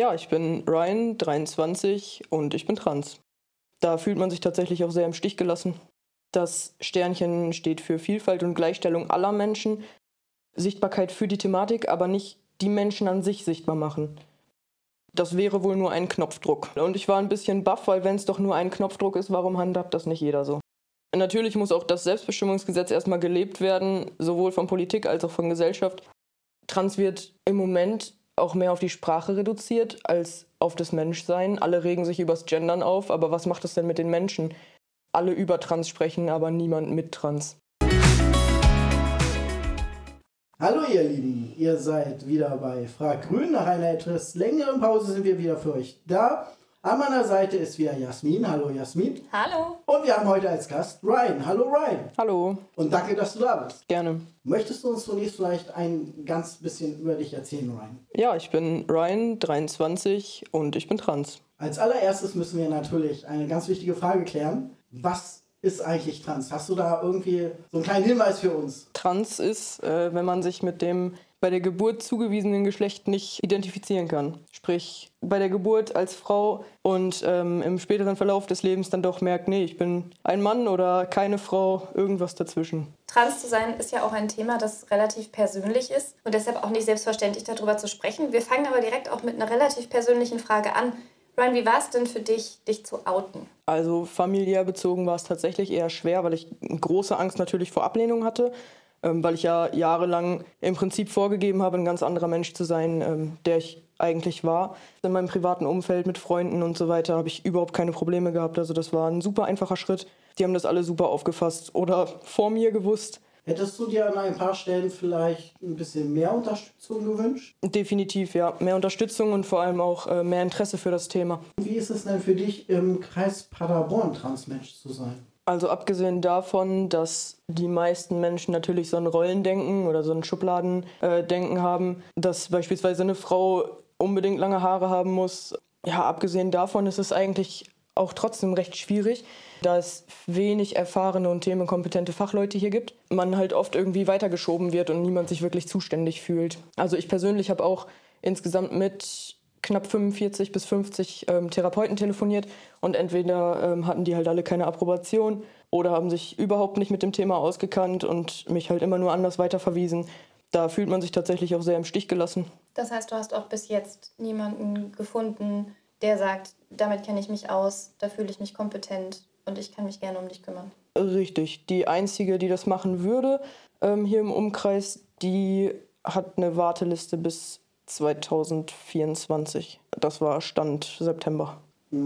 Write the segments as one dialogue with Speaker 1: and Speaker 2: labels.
Speaker 1: Ja, ich bin Ryan, 23 und ich bin trans. Da fühlt man sich tatsächlich auch sehr im Stich gelassen. Das Sternchen steht für Vielfalt und Gleichstellung aller Menschen, Sichtbarkeit für die Thematik, aber nicht die Menschen an sich sichtbar machen. Das wäre wohl nur ein Knopfdruck. Und ich war ein bisschen baff, weil wenn es doch nur ein Knopfdruck ist, warum handhabt das nicht jeder so? Natürlich muss auch das Selbstbestimmungsgesetz erstmal gelebt werden, sowohl von Politik als auch von Gesellschaft. Trans wird im Moment auch mehr auf die Sprache reduziert als auf das Menschsein. Alle regen sich übers Gendern auf, aber was macht das denn mit den Menschen? Alle über Trans sprechen, aber niemand mit Trans.
Speaker 2: Hallo ihr Lieben, ihr seid wieder bei Frag Grün. Nach einer etwas längeren Pause sind wir wieder für euch da. An meiner Seite ist wieder Jasmin. Hallo Jasmin.
Speaker 3: Hallo.
Speaker 2: Und wir haben heute als Gast Ryan. Hallo Ryan.
Speaker 1: Hallo.
Speaker 2: Und danke, dass du da bist.
Speaker 1: Gerne.
Speaker 2: Möchtest du uns zunächst vielleicht ein ganz bisschen über dich erzählen, Ryan?
Speaker 1: Ja, ich bin Ryan, 23 und ich bin trans.
Speaker 2: Als allererstes müssen wir natürlich eine ganz wichtige Frage klären. Was ist eigentlich trans? Hast du da irgendwie so einen kleinen Hinweis für uns?
Speaker 1: Trans ist, äh, wenn man sich mit dem bei der Geburt zugewiesenen Geschlecht nicht identifizieren kann. Sprich, bei der Geburt als Frau und ähm, im späteren Verlauf des Lebens dann doch merkt, nee, ich bin ein Mann oder keine Frau, irgendwas dazwischen.
Speaker 3: Trans zu sein ist ja auch ein Thema, das relativ persönlich ist und deshalb auch nicht selbstverständlich darüber zu sprechen. Wir fangen aber direkt auch mit einer relativ persönlichen Frage an. Ryan, wie war es denn für dich, dich zu outen?
Speaker 1: Also familiär bezogen war es tatsächlich eher schwer, weil ich große Angst natürlich vor Ablehnung hatte, ähm, weil ich ja jahrelang im Prinzip vorgegeben habe, ein ganz anderer Mensch zu sein, ähm, der ich eigentlich war. In meinem privaten Umfeld mit Freunden und so weiter habe ich überhaupt keine Probleme gehabt. Also das war ein super einfacher Schritt. Die haben das alle super aufgefasst oder vor mir gewusst.
Speaker 2: Hättest du dir an ein paar Stellen vielleicht ein bisschen mehr Unterstützung gewünscht?
Speaker 1: Definitiv, ja. Mehr Unterstützung und vor allem auch äh, mehr Interesse für das Thema.
Speaker 2: Wie ist es denn für dich, im Kreis Paderborn Transmensch zu sein?
Speaker 1: Also abgesehen davon, dass die meisten Menschen natürlich so ein Rollendenken oder so ein Schubladendenken äh, haben, dass beispielsweise eine Frau unbedingt lange Haare haben muss. Ja, abgesehen davon ist es eigentlich auch trotzdem recht schwierig, da es wenig erfahrene und themenkompetente Fachleute hier gibt. Man halt oft irgendwie weitergeschoben wird und niemand sich wirklich zuständig fühlt. Also ich persönlich habe auch insgesamt mit knapp 45 bis 50 ähm, Therapeuten telefoniert und entweder ähm, hatten die halt alle keine Approbation oder haben sich überhaupt nicht mit dem Thema ausgekannt und mich halt immer nur anders weiterverwiesen. Da fühlt man sich tatsächlich auch sehr im Stich gelassen.
Speaker 3: Das heißt, du hast auch bis jetzt niemanden gefunden, der sagt, damit kenne ich mich aus, da fühle ich mich kompetent und ich kann mich gerne um dich kümmern.
Speaker 1: Richtig. Die einzige, die das machen würde ähm, hier im Umkreis, die hat eine Warteliste bis 2024. Das war Stand September.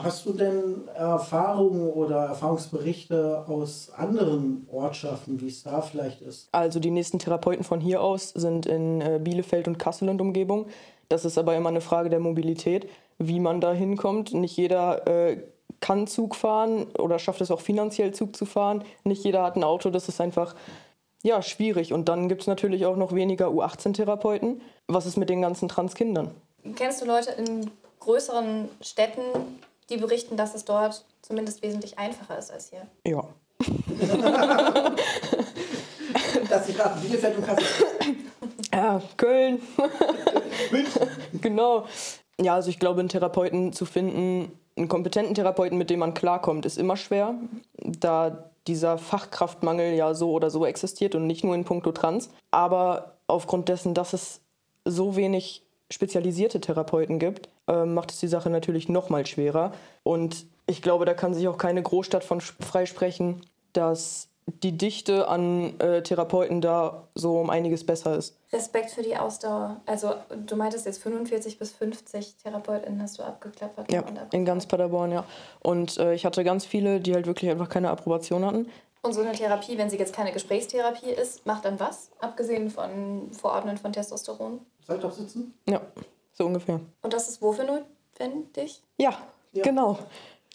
Speaker 2: Hast du denn Erfahrungen oder Erfahrungsberichte aus anderen Ortschaften, wie es da vielleicht ist?
Speaker 1: Also die nächsten Therapeuten von hier aus sind in äh, Bielefeld und Kassel und Umgebung. Das ist aber immer eine Frage der Mobilität, wie man da hinkommt. Nicht jeder äh, kann Zug fahren oder schafft es auch finanziell Zug zu fahren. Nicht jeder hat ein Auto, das ist einfach ja, schwierig. Und dann gibt es natürlich auch noch weniger U18-Therapeuten. Was ist mit den ganzen Transkindern?
Speaker 3: Kennst du Leute in größeren Städten, die berichten, dass es dort zumindest wesentlich einfacher ist als hier.
Speaker 1: Ja.
Speaker 2: dass sie gerade Bielefeld und Kassel.
Speaker 1: Ja, Köln. genau. Ja, also ich glaube, einen Therapeuten zu finden, einen kompetenten Therapeuten, mit dem man klarkommt, ist immer schwer, da dieser Fachkraftmangel ja so oder so existiert und nicht nur in puncto Trans. Aber aufgrund dessen, dass es so wenig spezialisierte Therapeuten gibt, äh, macht es die Sache natürlich noch mal schwerer. Und ich glaube, da kann sich auch keine Großstadt von freisprechen, dass die Dichte an äh, Therapeuten da so um einiges besser ist.
Speaker 3: Respekt für die Ausdauer. Also du meintest jetzt 45 bis 50 TherapeutInnen hast du abgeklappert.
Speaker 1: Ja, in ganz Paderborn, ja. Und äh, ich hatte ganz viele, die halt wirklich einfach keine Approbation hatten.
Speaker 3: Und so eine Therapie, wenn sie jetzt keine Gesprächstherapie ist, macht dann was? Abgesehen von Verordnen von Testosteron?
Speaker 2: Seid sitzen?
Speaker 1: Ja, so ungefähr.
Speaker 3: Und das ist wofür notwendig?
Speaker 1: Ja, ja. genau.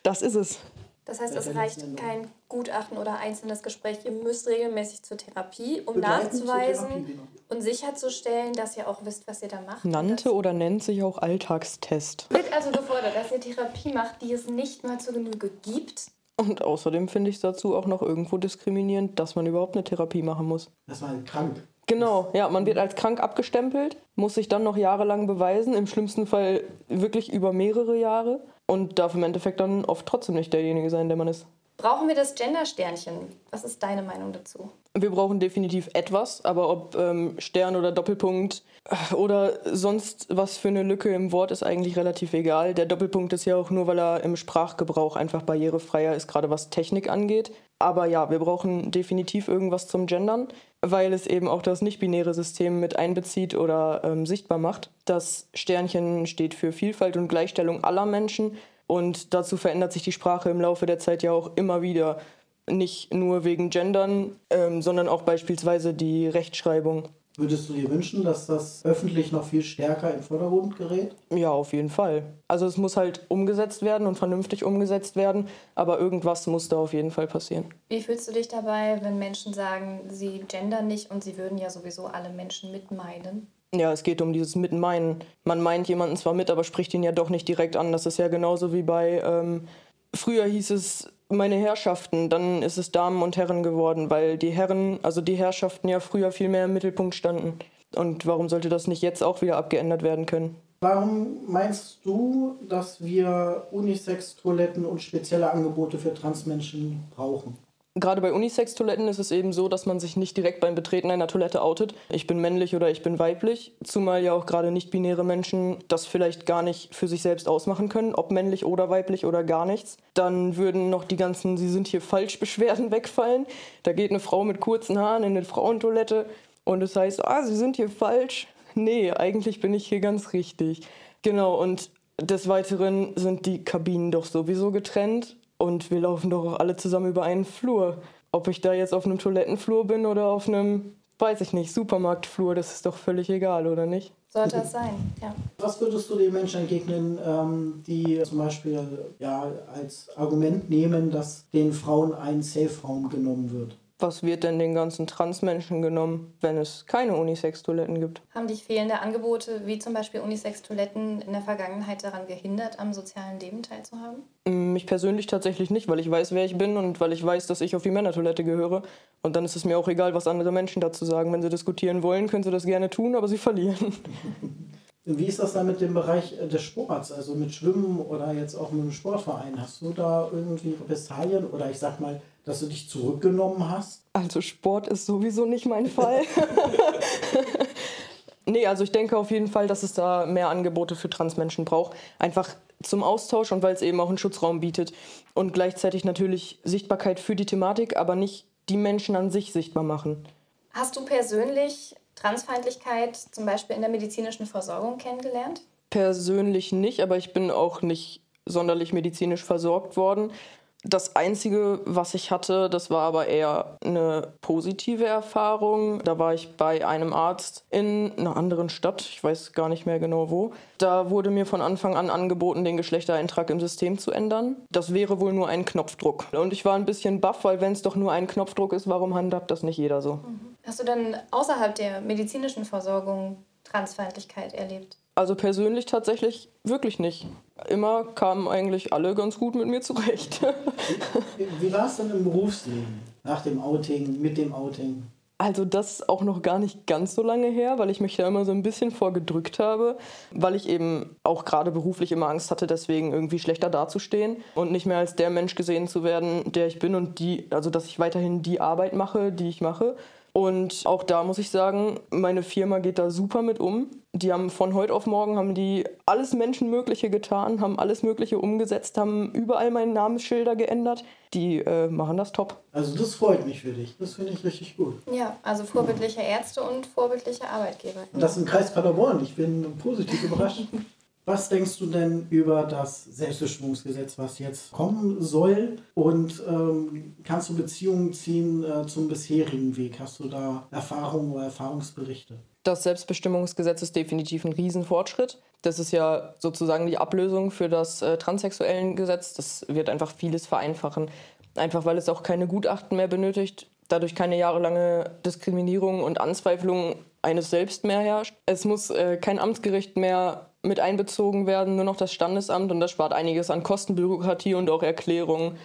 Speaker 1: Das ist es.
Speaker 3: Das heißt, es reicht kein Gutachten oder einzelnes Gespräch. Ihr müsst regelmäßig zur Therapie, um nachzuweisen Therapie, genau. und sicherzustellen, dass ihr auch wisst, was ihr da macht.
Speaker 1: Nannte oder nennt sich auch Alltagstest.
Speaker 3: Wird also gefordert, dass ihr Therapie macht, die es nicht mal zur Genüge gibt.
Speaker 1: Und außerdem finde ich es dazu auch noch irgendwo diskriminierend, dass man überhaupt eine Therapie machen muss.
Speaker 2: Das war krank.
Speaker 1: Genau, ja, man wird als krank abgestempelt, muss sich dann noch jahrelang beweisen, im schlimmsten Fall wirklich über mehrere Jahre und darf im Endeffekt dann oft trotzdem nicht derjenige sein, der man ist.
Speaker 3: Brauchen wir das Gender-Sternchen? Was ist deine Meinung dazu?
Speaker 1: Wir brauchen definitiv etwas, aber ob ähm, Stern oder Doppelpunkt äh, oder sonst was für eine Lücke im Wort ist eigentlich relativ egal. Der Doppelpunkt ist ja auch nur, weil er im Sprachgebrauch einfach barrierefreier ist, gerade was Technik angeht. Aber ja, wir brauchen definitiv irgendwas zum Gendern, weil es eben auch das nicht-binäre System mit einbezieht oder ähm, sichtbar macht. Das Sternchen steht für Vielfalt und Gleichstellung aller Menschen und dazu verändert sich die Sprache im Laufe der Zeit ja auch immer wieder. Nicht nur wegen Gendern, ähm, sondern auch beispielsweise die Rechtschreibung.
Speaker 2: Würdest du dir wünschen, dass das öffentlich noch viel stärker im Vordergrund gerät?
Speaker 1: Ja, auf jeden Fall. Also es muss halt umgesetzt werden und vernünftig umgesetzt werden, aber irgendwas muss da auf jeden Fall passieren.
Speaker 3: Wie fühlst du dich dabei, wenn Menschen sagen, sie gendern nicht und sie würden ja sowieso alle Menschen mitmeinen?
Speaker 1: Ja, es geht um dieses Mitmeinen. Man meint jemanden zwar mit, aber spricht ihn ja doch nicht direkt an. Das ist ja genauso wie bei, ähm, früher hieß es meine Herrschaften, dann ist es Damen und Herren geworden, weil die Herren, also die Herrschaften ja früher viel mehr im Mittelpunkt standen. Und warum sollte das nicht jetzt auch wieder abgeändert werden können?
Speaker 2: Warum meinst du, dass wir Unisex-Toiletten und spezielle Angebote für Transmenschen brauchen?
Speaker 1: Gerade bei Unisex-Toiletten ist es eben so, dass man sich nicht direkt beim Betreten einer Toilette outet. Ich bin männlich oder ich bin weiblich. Zumal ja auch gerade nicht-binäre Menschen das vielleicht gar nicht für sich selbst ausmachen können, ob männlich oder weiblich oder gar nichts. Dann würden noch die ganzen Sie sind hier falsch Beschwerden wegfallen. Da geht eine Frau mit kurzen Haaren in eine Frauentoilette und es heißt, ah, Sie sind hier falsch. Nee, eigentlich bin ich hier ganz richtig. Genau, und des Weiteren sind die Kabinen doch sowieso getrennt und wir laufen doch auch alle zusammen über einen Flur. Ob ich da jetzt auf einem Toilettenflur bin oder auf einem, weiß ich nicht, Supermarktflur, das ist doch völlig egal, oder nicht?
Speaker 3: Sollte es sein, ja.
Speaker 2: Was würdest du den Menschen entgegnen, ähm, die zum Beispiel ja, als Argument nehmen, dass den Frauen ein Safe-Raum genommen wird?
Speaker 1: Was wird denn den ganzen Transmenschen genommen, wenn es keine Unisex-Toiletten gibt?
Speaker 3: Haben dich fehlende Angebote wie zum Beispiel Unisex-Toiletten in der Vergangenheit daran gehindert, am sozialen Leben teilzuhaben?
Speaker 1: Mm, mich persönlich tatsächlich nicht, weil ich weiß, wer ich bin und weil ich weiß, dass ich auf die Männertoilette gehöre. Und dann ist es mir auch egal, was andere Menschen dazu sagen. Wenn sie diskutieren wollen, können sie das gerne tun, aber sie verlieren.
Speaker 2: Wie ist das dann mit dem Bereich äh, des Sports, also mit Schwimmen oder jetzt auch mit dem Sportverein? Hast du da irgendwie Repressalien oder ich sag mal, dass du dich zurückgenommen hast?
Speaker 1: Also Sport ist sowieso nicht mein Fall. nee, also ich denke auf jeden Fall, dass es da mehr Angebote für Transmenschen braucht. Einfach zum Austausch und weil es eben auch einen Schutzraum bietet. Und gleichzeitig natürlich Sichtbarkeit für die Thematik, aber nicht die Menschen an sich sichtbar machen.
Speaker 3: Hast du persönlich Transfeindlichkeit zum Beispiel in der medizinischen Versorgung kennengelernt?
Speaker 1: Persönlich nicht, aber ich bin auch nicht sonderlich medizinisch versorgt worden. Das Einzige, was ich hatte, das war aber eher eine positive Erfahrung. Da war ich bei einem Arzt in einer anderen Stadt, ich weiß gar nicht mehr genau wo. Da wurde mir von Anfang an angeboten, den Geschlechtereintrag im System zu ändern. Das wäre wohl nur ein Knopfdruck. Und ich war ein bisschen baff, weil wenn es doch nur ein Knopfdruck ist, warum handhabt das nicht jeder so?
Speaker 3: Mhm. Hast du denn außerhalb der medizinischen Versorgung Transfeindlichkeit erlebt?
Speaker 1: Also persönlich tatsächlich wirklich nicht. Immer kamen eigentlich alle ganz gut mit mir zurecht.
Speaker 2: wie, wie war es denn im Berufsleben? Nach dem Outing, mit dem Outing?
Speaker 1: Also das ist auch noch gar nicht ganz so lange her, weil ich mich da immer so ein bisschen vorgedrückt habe, weil ich eben auch gerade beruflich immer Angst hatte, deswegen irgendwie schlechter dazustehen und nicht mehr als der Mensch gesehen zu werden, der ich bin und die, also dass ich weiterhin die Arbeit mache, die ich mache und auch da muss ich sagen, meine Firma geht da super mit um. Die haben von heute auf morgen haben die alles Menschenmögliche getan, haben alles Mögliche umgesetzt, haben überall meine Namensschilder geändert. Die äh, machen das top.
Speaker 2: Also das freut mich für dich. Das finde ich richtig gut.
Speaker 3: Ja, also vorbildliche Ärzte und vorbildliche Arbeitgeber.
Speaker 2: Und das im Kreis Paderborn. Ich bin positiv überrascht. Was denkst du denn über das Selbstbestimmungsgesetz, was jetzt kommen soll? Und ähm, kannst du Beziehungen ziehen äh, zum bisherigen Weg? Hast du da Erfahrungen oder Erfahrungsberichte?
Speaker 1: Das Selbstbestimmungsgesetz ist definitiv ein Riesenfortschritt. Das ist ja sozusagen die Ablösung für das äh, transsexuellen Gesetz. Das wird einfach vieles vereinfachen. Einfach weil es auch keine Gutachten mehr benötigt, dadurch keine jahrelange Diskriminierung und Anzweiflung eines Selbst mehr herrscht. Es muss äh, kein Amtsgericht mehr mit einbezogen werden, nur noch das Standesamt und das spart einiges an Kostenbürokratie und auch Erklärungen.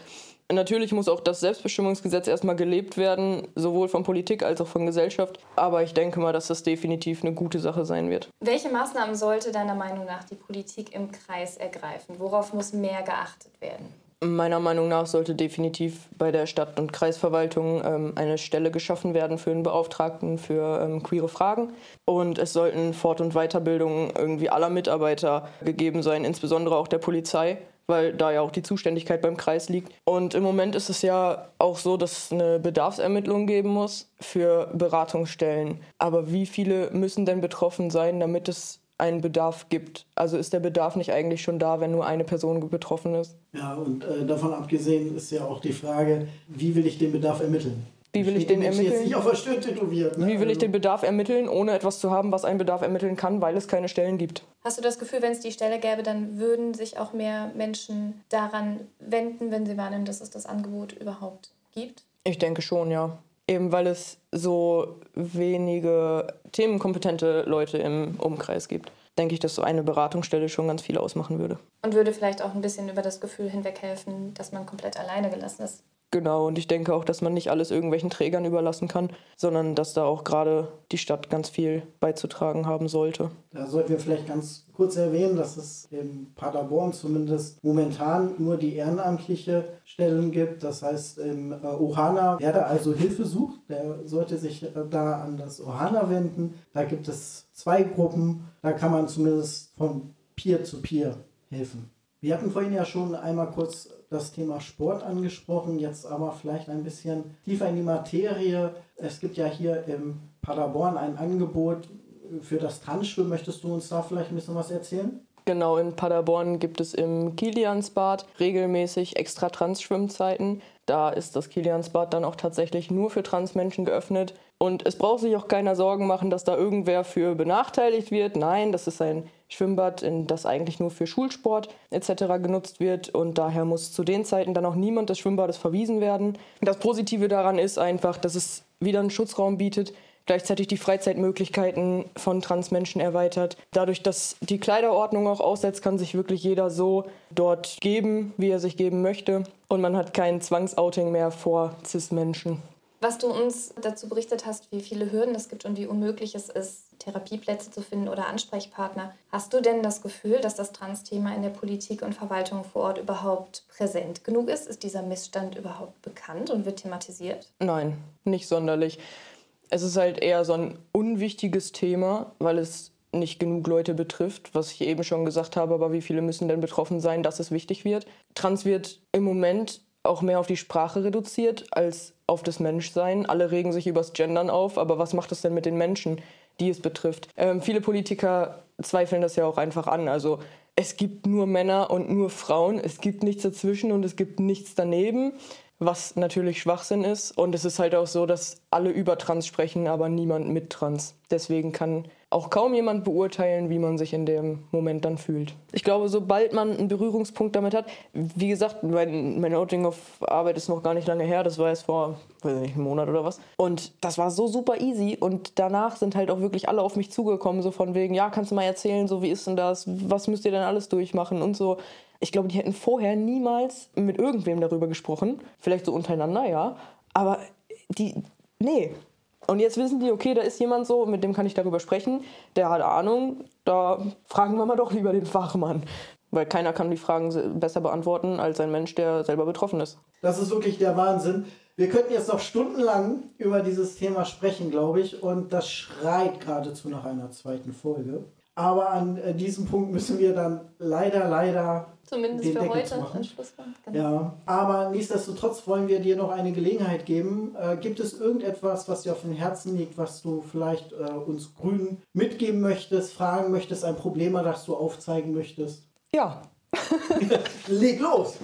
Speaker 1: Natürlich muss auch das Selbstbestimmungsgesetz erstmal gelebt werden, sowohl von Politik als auch von Gesellschaft. Aber ich denke mal, dass das definitiv eine gute Sache sein wird.
Speaker 3: Welche Maßnahmen sollte deiner Meinung nach die Politik im Kreis ergreifen? Worauf muss mehr geachtet werden?
Speaker 1: Meiner Meinung nach sollte definitiv bei der Stadt- und Kreisverwaltung ähm, eine Stelle geschaffen werden für einen Beauftragten für ähm, queere Fragen. Und es sollten Fort- und Weiterbildungen irgendwie aller Mitarbeiter gegeben sein, insbesondere auch der Polizei, weil da ja auch die Zuständigkeit beim Kreis liegt. Und im Moment ist es ja auch so, dass es eine Bedarfsermittlung geben muss für Beratungsstellen. Aber wie viele müssen denn betroffen sein, damit es einen Bedarf gibt. Also ist der Bedarf nicht eigentlich schon da, wenn nur eine Person betroffen ist?
Speaker 2: Ja, und äh, davon abgesehen ist ja auch die Frage, wie will ich den Bedarf ermitteln?
Speaker 1: Wie will ich den ermitteln?
Speaker 2: Jetzt nicht auf der Stirn tätowiert.
Speaker 1: Ne? Wie will ich also den Bedarf ermitteln, ohne etwas zu haben, was einen Bedarf ermitteln kann, weil es keine Stellen gibt?
Speaker 3: Hast du das Gefühl, wenn es die Stelle gäbe, dann würden sich auch mehr Menschen daran wenden, wenn sie wahrnehmen, dass es das Angebot überhaupt gibt?
Speaker 1: Ich denke schon, ja eben weil es so wenige themenkompetente Leute im Umkreis gibt, denke ich, dass so eine Beratungsstelle schon ganz viel ausmachen würde.
Speaker 3: Und würde vielleicht auch ein bisschen über das Gefühl hinweghelfen, dass man komplett alleine gelassen ist.
Speaker 1: Genau, und ich denke auch, dass man nicht alles irgendwelchen Trägern überlassen kann, sondern dass da auch gerade die Stadt ganz viel beizutragen haben sollte.
Speaker 2: Da sollten wir vielleicht ganz kurz erwähnen, dass es in Paderborn zumindest momentan nur die ehrenamtliche Stellen gibt. Das heißt, im äh, Ohana, wer da also Hilfe sucht, der sollte sich äh, da an das Ohana wenden. Da gibt es zwei Gruppen, da kann man zumindest von Peer zu Peer helfen. Wir hatten vorhin ja schon einmal kurz das Thema Sport angesprochen, jetzt aber vielleicht ein bisschen tiefer in die Materie. Es gibt ja hier im Paderborn ein Angebot für das Tanzschwimmen. Möchtest du uns da vielleicht ein bisschen was erzählen?
Speaker 1: Genau, in Paderborn gibt es im Kiliansbad regelmäßig extra Trans-Schwimmzeiten. Da ist das Kiliansbad dann auch tatsächlich nur für Transmenschen geöffnet. Und es braucht sich auch keiner Sorgen machen, dass da irgendwer für benachteiligt wird. Nein, das ist ein Schwimmbad, in das eigentlich nur für Schulsport etc. genutzt wird. Und daher muss zu den Zeiten dann auch niemand des Schwimmbades verwiesen werden. Das Positive daran ist einfach, dass es wieder einen Schutzraum bietet, gleichzeitig die Freizeitmöglichkeiten von Transmenschen erweitert. Dadurch, dass die Kleiderordnung auch aussetzt, kann sich wirklich jeder so dort geben, wie er sich geben möchte. Und man hat kein Zwangsouting mehr vor Cis-Menschen.
Speaker 3: Was du uns dazu berichtet hast, wie viele Hürden es gibt und wie unmöglich es ist, Therapieplätze zu finden oder Ansprechpartner. Hast du denn das Gefühl, dass das Trans-Thema in der Politik und Verwaltung vor Ort überhaupt präsent genug ist? Ist dieser Missstand überhaupt bekannt und wird thematisiert?
Speaker 1: Nein, nicht sonderlich es ist halt eher so ein unwichtiges Thema, weil es nicht genug Leute betrifft, was ich eben schon gesagt habe, aber wie viele müssen denn betroffen sein, dass es wichtig wird? Trans wird im Moment auch mehr auf die Sprache reduziert als auf das Menschsein. Alle regen sich übers Gendern auf, aber was macht es denn mit den Menschen, die es betrifft? Ähm, viele Politiker zweifeln das ja auch einfach an. Also es gibt nur Männer und nur Frauen, es gibt nichts dazwischen und es gibt nichts daneben was natürlich Schwachsinn ist. Und es ist halt auch so, dass alle über Trans sprechen, aber niemand mit Trans. Deswegen kann auch kaum jemand beurteilen, wie man sich in dem Moment dann fühlt. Ich glaube, sobald man einen Berührungspunkt damit hat, wie gesagt, mein, mein Outing auf Arbeit ist noch gar nicht lange her, das war erst vor, weiß nicht, einem Monat oder was. Und das war so super easy und danach sind halt auch wirklich alle auf mich zugekommen, so von wegen, ja, kannst du mal erzählen, so wie ist denn das, was müsst ihr denn alles durchmachen und so. Ich glaube, die hätten vorher niemals mit irgendwem darüber gesprochen. Vielleicht so untereinander, ja. Aber die, nee. Und jetzt wissen die, okay, da ist jemand so, mit dem kann ich darüber sprechen. Der hat Ahnung. Da fragen wir mal doch lieber den Fachmann. Weil keiner kann die Fragen besser beantworten als ein Mensch, der selber betroffen ist.
Speaker 2: Das ist wirklich der Wahnsinn. Wir könnten jetzt noch stundenlang über dieses Thema sprechen, glaube ich. Und das schreit geradezu nach einer zweiten Folge. Aber an äh, diesem Punkt müssen wir dann leider, leider
Speaker 3: Zumindest den für Deckel heute machen.
Speaker 2: Genau. Ja, aber nichtsdestotrotz wollen wir dir noch eine Gelegenheit geben. Äh, gibt es irgendetwas, was dir auf dem Herzen liegt, was du vielleicht äh, uns Grünen mitgeben möchtest, fragen möchtest, ein Problem, das du aufzeigen möchtest?
Speaker 1: Ja.
Speaker 2: Leg los!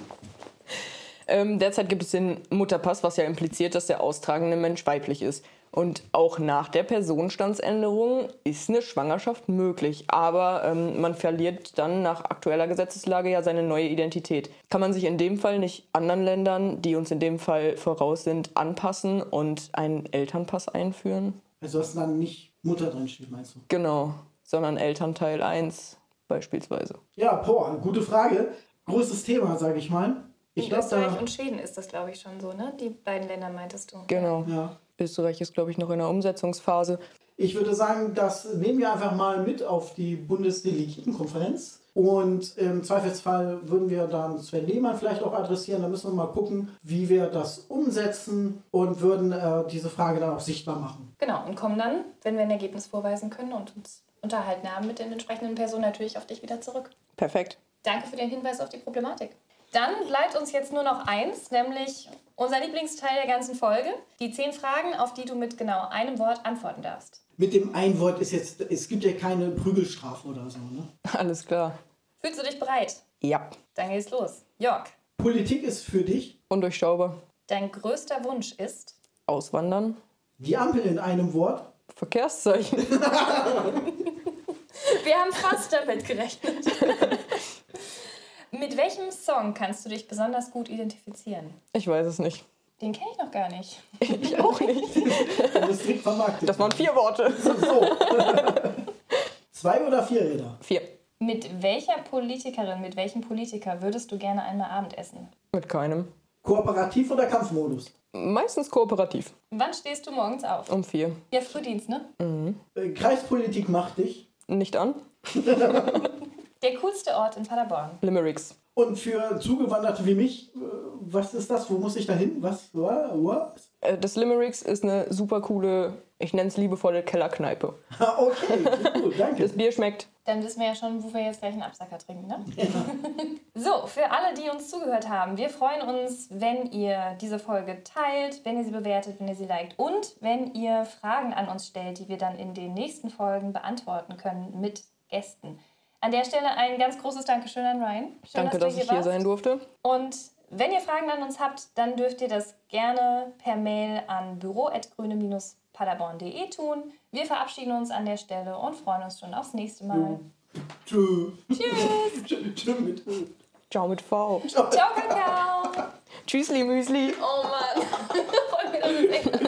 Speaker 1: Ähm, derzeit gibt es den Mutterpass, was ja impliziert, dass der austragende Mensch weiblich ist. Und auch nach der Personenstandsänderung ist eine Schwangerschaft möglich. Aber ähm, man verliert dann nach aktueller Gesetzeslage ja seine neue Identität. Kann man sich in dem Fall nicht anderen Ländern, die uns in dem Fall voraus sind, anpassen und einen Elternpass einführen?
Speaker 2: Also dass dann nicht Mutter drin steht, meinst du?
Speaker 1: Genau, sondern Elternteil 1 beispielsweise.
Speaker 2: Ja, boah, gute Frage. Großes Thema, sage ich mal. Ich
Speaker 3: In Österreich
Speaker 2: da.
Speaker 3: und Schweden ist das, glaube ich, schon so, ne? Die beiden Länder meintest du.
Speaker 1: Genau.
Speaker 2: Ja.
Speaker 1: Österreich ist, glaube ich, noch in der Umsetzungsphase.
Speaker 2: Ich würde sagen, das nehmen wir einfach mal mit auf die Bundesdelegiertenkonferenz. Und im Zweifelsfall würden wir dann Sven Lehmann vielleicht auch adressieren. Da müssen wir mal gucken, wie wir das umsetzen und würden äh, diese Frage dann auch sichtbar machen.
Speaker 3: Genau, und kommen dann, wenn wir ein Ergebnis vorweisen können und uns unterhalten haben mit den entsprechenden Personen, natürlich auf dich wieder zurück.
Speaker 1: Perfekt.
Speaker 3: Danke für den Hinweis auf die Problematik. Dann bleibt uns jetzt nur noch eins, nämlich unser Lieblingsteil der ganzen Folge. Die zehn Fragen, auf die du mit genau einem Wort antworten darfst.
Speaker 2: Mit dem Einwort ist jetzt, es gibt ja keine Prügelstrafe oder so. Ne?
Speaker 1: Alles klar.
Speaker 3: Fühlst du dich bereit?
Speaker 1: Ja.
Speaker 3: Dann geht's los. Jörg,
Speaker 2: Politik ist für dich
Speaker 1: Undurchschaubar.
Speaker 3: dein größter Wunsch ist?
Speaker 1: Auswandern.
Speaker 2: die Ampel in einem Wort.
Speaker 1: Verkehrszeichen.
Speaker 3: Wir haben fast damit gerechnet. Mit welchem Song kannst du dich besonders gut identifizieren?
Speaker 1: Ich weiß es nicht.
Speaker 3: Den kenne ich noch gar nicht.
Speaker 1: Ich auch nicht.
Speaker 2: Vermarktet.
Speaker 1: Das waren vier Worte.
Speaker 2: So. Zwei oder vier Räder?
Speaker 1: Vier.
Speaker 3: Mit welcher Politikerin, mit welchem Politiker würdest du gerne einmal Abendessen?
Speaker 1: Mit keinem.
Speaker 2: Kooperativ oder Kampfmodus?
Speaker 1: Meistens kooperativ.
Speaker 3: Wann stehst du morgens auf?
Speaker 1: Um vier.
Speaker 3: Ja, Frühdienst, ne?
Speaker 2: Äh, Kreispolitik macht dich.
Speaker 1: Nicht an.
Speaker 3: Der coolste Ort in Paderborn.
Speaker 1: Limericks.
Speaker 2: Und für Zugewanderte wie mich, äh, was ist das? Wo muss ich da hin? Was? Wa- Was?
Speaker 1: Äh, Das Limericks ist eine super coole, ich nenne es liebevolle Kellerkneipe.
Speaker 2: Ah, okay, gut, danke.
Speaker 1: Das Bier schmeckt.
Speaker 3: Dann wissen wir ja schon, wo wir jetzt gleich einen Absacker trinken, ne? so, für alle, die uns zugehört haben, wir freuen uns, wenn ihr diese Folge teilt, wenn ihr sie bewertet, wenn ihr sie liked und wenn ihr Fragen an uns stellt, die wir dann in den nächsten Folgen beantworten können mit Gästen. An der Stelle ein ganz großes Dankeschön an Ryan. Schön,
Speaker 1: Danke,
Speaker 3: dass
Speaker 1: dass
Speaker 3: du
Speaker 1: ich hier
Speaker 3: warst.
Speaker 1: sein durfte.
Speaker 3: Und wenn ihr Fragen an uns habt, dann dürft ihr das gerne per Mail an büro.grüne-paderborn.de tun. Wir verabschieden uns an der Stelle und freuen uns schon aufs nächste Mal. Tschüss.
Speaker 2: Tschö, tschö mit.
Speaker 1: Ciao mit V.
Speaker 3: Ciao, Kakao.
Speaker 1: Tschüssli, Müsli.
Speaker 3: Oh Mann.